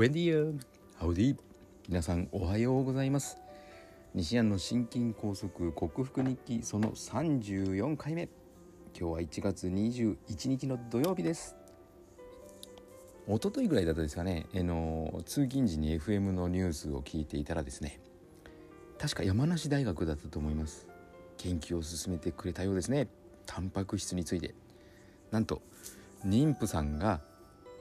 ブエンディアハウディ皆さんおはようございます。西安の心筋梗塞克服日記その34回目。今日は1月21日の土曜日です。一昨日ぐらいだったですかね、えの通勤時に FM のニュースを聞いていたらですね。確か山梨大学だったと思います。研究を進めてくれたようですね。タンパク質について。なんと妊婦さんが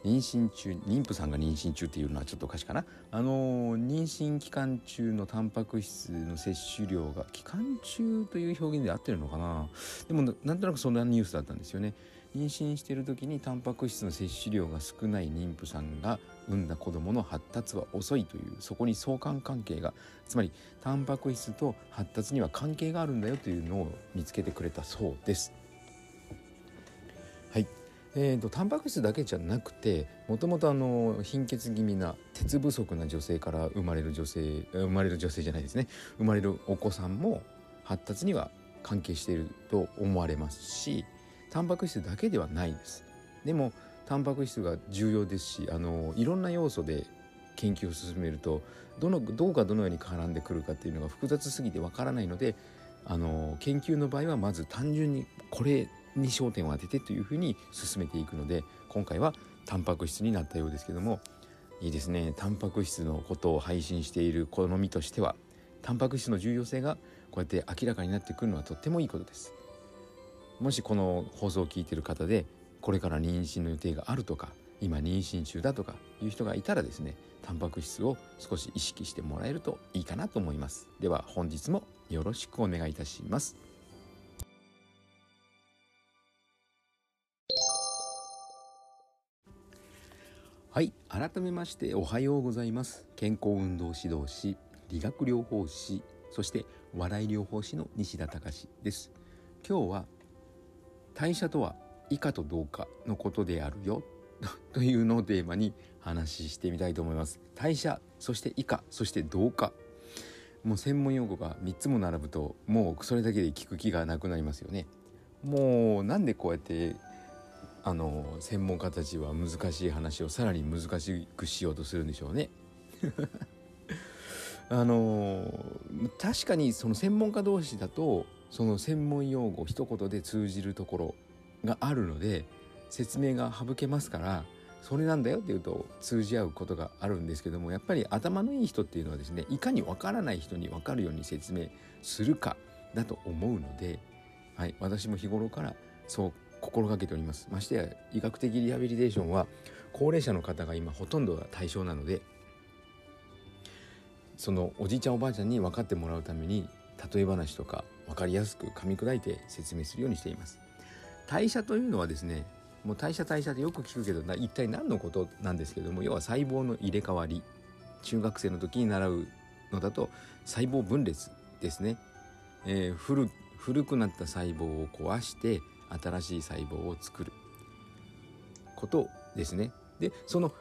妊娠中妊婦さんが妊娠中っていうのはちょっとおかしいかな。あの妊娠期間中のタンパク質の摂取量が期間中という表現で合ってるのかな。でもなんとなくそんなニュースだったんですよね。妊娠している時にタンパク質の摂取量が少ない妊婦さんが産んだ子どもの発達は遅いというそこに相関関係がつまりタンパク質と発達には関係があるんだよというのを見つけてくれたそうです。はい。えーと、タンパク質だけじゃなくてもともと貧血気味な鉄不足な女性から生まれる女性生まれる女性じゃないですね。生まれるお子さんも発達には関係していると思われますしタンパク質だけではないです。でもタンパク質が重要ですしあのいろんな要素で研究を進めるとどのどうかどのように絡んでくるかっていうのが複雑すぎてわからないのであの研究の場合はまず単純にこれに焦点を当ててというふうに進めていくので今回はタンパク質になったようですけどもいいですね。タンパク質のことを配信している好みとしてはタンパク質の重要性がこうやって明らかになってくるのはとってもいいことです。もしこの放送を聞いている方でこれから妊娠の予定があるとか今妊娠中だとかいう人がいたらですねタンパク質を少し意識してもらえるといいかなと思います。では本日もよろしくお願いいたします。はい。改めましておはようございます。健康運動指導士理学療法士そして笑い療法士の西田隆です。今日は代謝とは以下と同化のことであるよ というのをテーマに話してみたいと思います。代謝そして以下そして同化もう専門用語が3つも並ぶともうそれだけで聞く気がなくなりますよね。もうなんでこうやってあの専門家たちは難しい話をさらに難しくしようとするんでしょうね。あの確かにその専門家同士だとその専門用語一言で通じるところがあるので説明が省けますからそれなんだよっていうと通じ合うことがあるんですけどもやっぱり頭のいい人っていうのはですねいかにわからない人に分かるように説明するかだと思うので、はい、私も日頃からそう心がけております。ましてや医学的リハビリテーションは高齢者の方が今ほとんどが対象なのでそのおじいちゃんおばあちゃんに分かってもらうために例え話とか分かりやすく噛み砕いて説明するようにしています。代謝というのはですねもう代謝代謝ってよく聞くけど一体何のことなんですけども要は細胞の入れ替わり中学生の時に習うのだと細胞分裂ですね、えー、古古くなった細胞を壊して新しい細胞を作る。ことですね。でその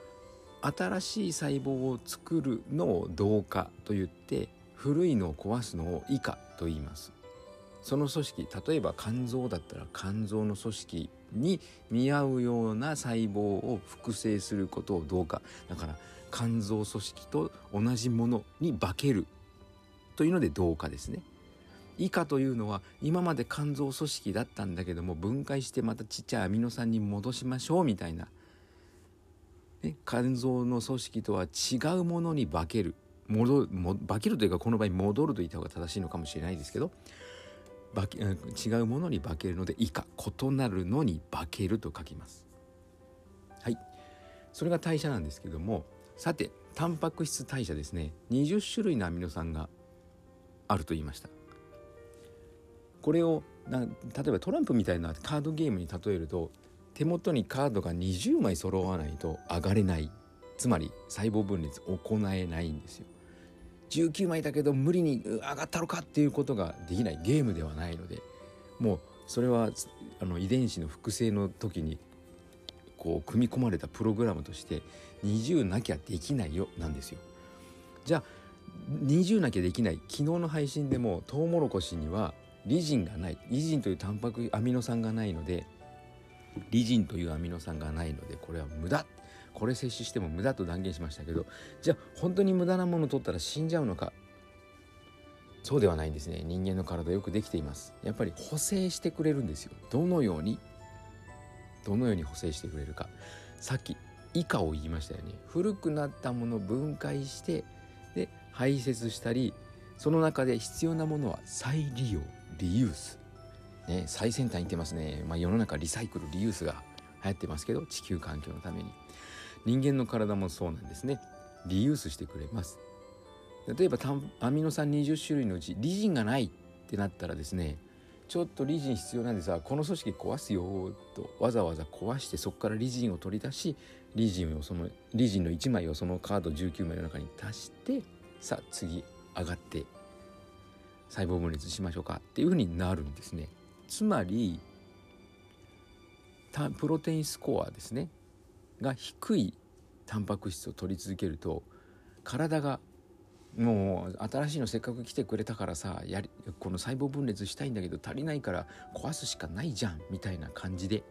新しい細胞を作るのを同化と言って古いのを壊すのを異化と言います。その組織例えば肝臓だったら肝臓の組織に見合うような細胞を複製することを同化。だから肝臓組織と同じものに化けるというので同化ですね。以下というのは今まで肝臓組織だったんだけども分解してまたちっちゃいアミノ酸に戻しましょうみたいな、ね、肝臓の組織とは違うものに化ける。戻も化けるというかこの場合戻ると言った方が正しいのかもしれないですけど違うものに化けるので以下異なるのに化けると書きます。はい。それが代謝なんですけどもさてタンパク質代謝ですね。20種類のアミノ酸があると言いました。これをな例えばトランプみたいなカードゲームに例えると手元にカードが20枚揃わないと上がれない。つまり細胞分裂行えないんですよ。19枚だけど無理に上がったのかっていうことができない。ゲームではないので。もうそれはあの遺伝子の複製の時にこう組み込まれたプログラムとして20なきゃできないよなんですよ。じゃあ20なきゃできない。昨日の配信でもトウモロコシにはリジンがない。リジンというタンパクアミノ酸がないのでリジンというアミノ酸がないのでこれは無駄。これ摂取しても無駄と断言しましたけどじゃあ本当に無駄なものを取ったら死んじゃうのか。そうではないんですね。人間の体よくできています。やっぱり補正してくれるんですよ。どのようにどのように補正してくれるか。さっき以下を言いましたよね。古くなったものを分解してで排泄したりその中で必要なものは再利用。リユース、ね、最先端いってますね、まあ、世の中リサイクルリユースが流行ってますけど地球環境のために。人間の体もそうなんですね。リユースしてくれます。例えばアミノ酸20種類のうちリジンがないってなったらですねちょっとリジン必要なんでさこの組織壊すよとわざわざ壊してそこからリジンを取り出しリジンをそのリジンの1枚をそのカード19枚の中に足してさあ次上がって細胞分裂しましょうかっていうふうになるんですね。つまりプロテインスコアですねが低いタンパク質を取り続けると体がもう新しいのせっかく来てくれたからさやりこの細胞分裂したいんだけど足りないから壊すしかないじゃんみたいな感じで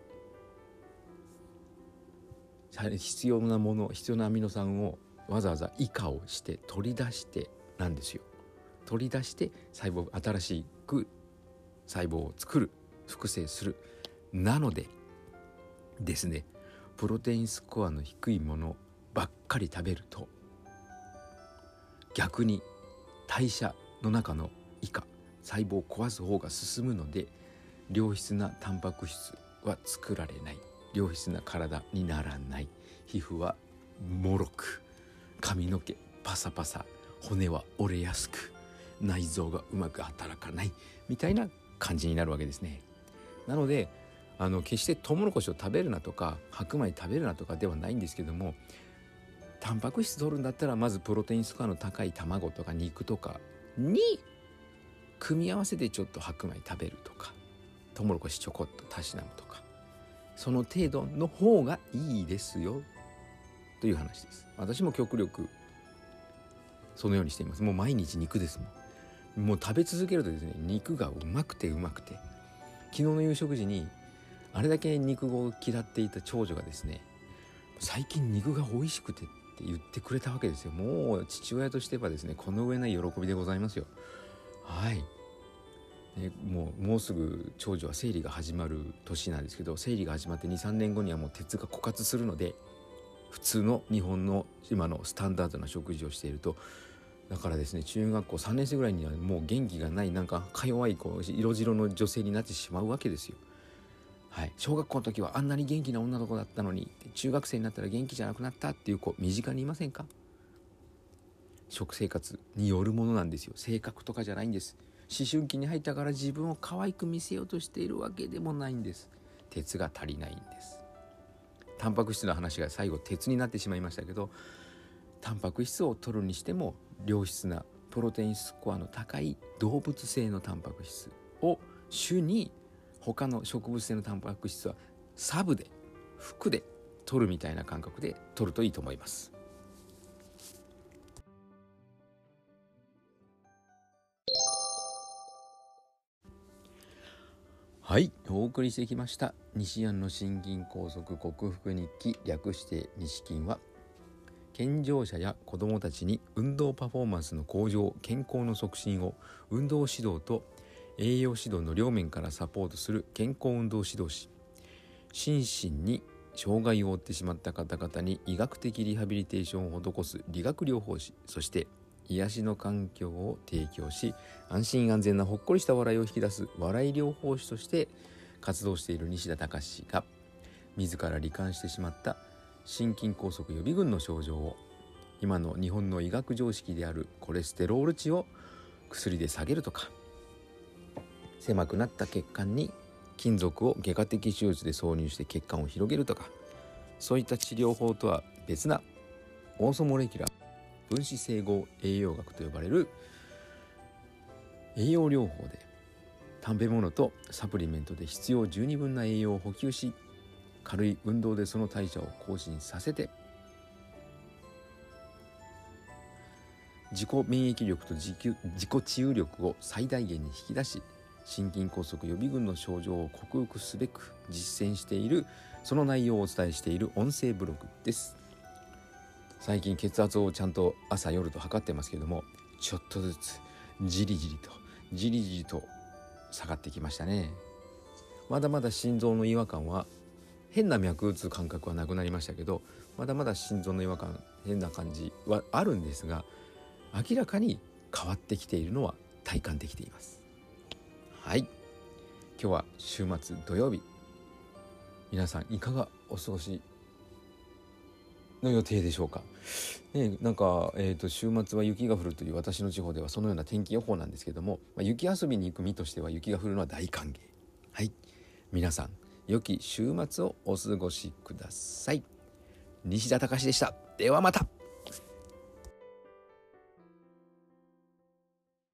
必要なもの必要なアミノ酸をわざわざ以下をして取り出してなんですよ。取り出して細胞新しく細胞を作る複製する。なのでですねプロテインスコアの低いものばっかり食べると逆に代謝の中の以下細胞を壊す方が進むので良質なタンパク質は作られない。良質な体にならない。皮膚はもろく髪の毛パサパサ骨は折れやすく内臓がうまく働かないみたいな感じになるわけですね。なのであの決してトウモロコシを食べるなとか白米食べるなとかではないんですけどもタンパク質取るんだったらまずプロテインスコアの高い卵とか肉とかに組み合わせてちょっと白米食べるとかトウモロコシちょこっとたしなむとかその程度の方がいいですよという話です。私も極力そのようにしています。もう毎日肉ですもん。もう食べ続けるとですね肉がうまくてうまくて昨日の夕食時にあれだけ肉を嫌っていた長女がですね最近肉が美味しくてって言ってくれたわけですよ。もう父親としてはですねこの上ない喜びでございますよ。はい。ね、もうもうすぐ長女は生理が始まる年なんですけど生理が始まって23年後にはもう鉄が枯渇するので普通の日本の今のスタンダードな食事をしているとだからですね中学校3年生ぐらいにはもう元気がないなんかか弱い子色白の女性になってしまうわけですよ。はい、小学校の時はあんなに元気な女の子だったのに中学生になったら元気じゃなくなったっていう子身近にいませんか？食生活によるものなんですよ。性格とかじゃないんです。思春期に入ったから自分を可愛く見せようとしているわけでもないんです。鉄が足りないんです。タンパク質の話が最後鉄になってしまいましたけどタンパク質を取るにしても良質なプロテインスコアの高い動物性のタンパク質を主に他の植物性のタンパク質はサブで服で取るみたいな感覚で取るといいと思います。はいお送りしてきました西安の心筋梗塞克服日記略して西筋は健常者や子どもたちに運動パフォーマンスの向上健康の促進を運動指導と栄養指導の両面からサポートする健康運動指導士心身に障害を負ってしまった方々に医学的リハビリテーションを施す理学療法士そして癒しの環境を提供し安心安全なほっこりした笑いを引き出す笑い療法士として活動している西田隆が自ら罹患してしまった心筋梗塞予備軍の症状を今の日本の医学常識であるコレステロール値を薬で下げるとか狭くなった血管に金属を外科的手術で挿入して血管を広げるとかそういった治療法とは別なオーソモレキュラー分子整合栄養学と呼ばれる栄養療法で食べ物とサプリメントで必要十二分な栄養を補給し軽い運動でその代謝を更新させて自己免疫力と自己治癒力を最大限に引き出し心筋梗塞予備軍の症状を克服すべく実践しているその内容をお伝えしている音声ブログです。最近血圧をちゃんと朝夜と測ってますけどもちょっとずつじりじりとじりじりと下がってきましたね。まだまだ心臓の違和感は変な脈打つ感覚はなくなりましたけどまだまだ心臓の違和感変な感じはあるんですが明らかに変わってきているのは体感できています。はい。今日は週末土曜日。皆さんいかがお過ごしの予定でしょうか、ね、なんか、えーと、週末は雪が降るという私の地方ではそのような天気予報なんですけども、まあ、雪遊びに行く身としては雪が降るのは大歓迎。はい。皆さん良き週末をお過ごしください。西田隆でした。ではまた。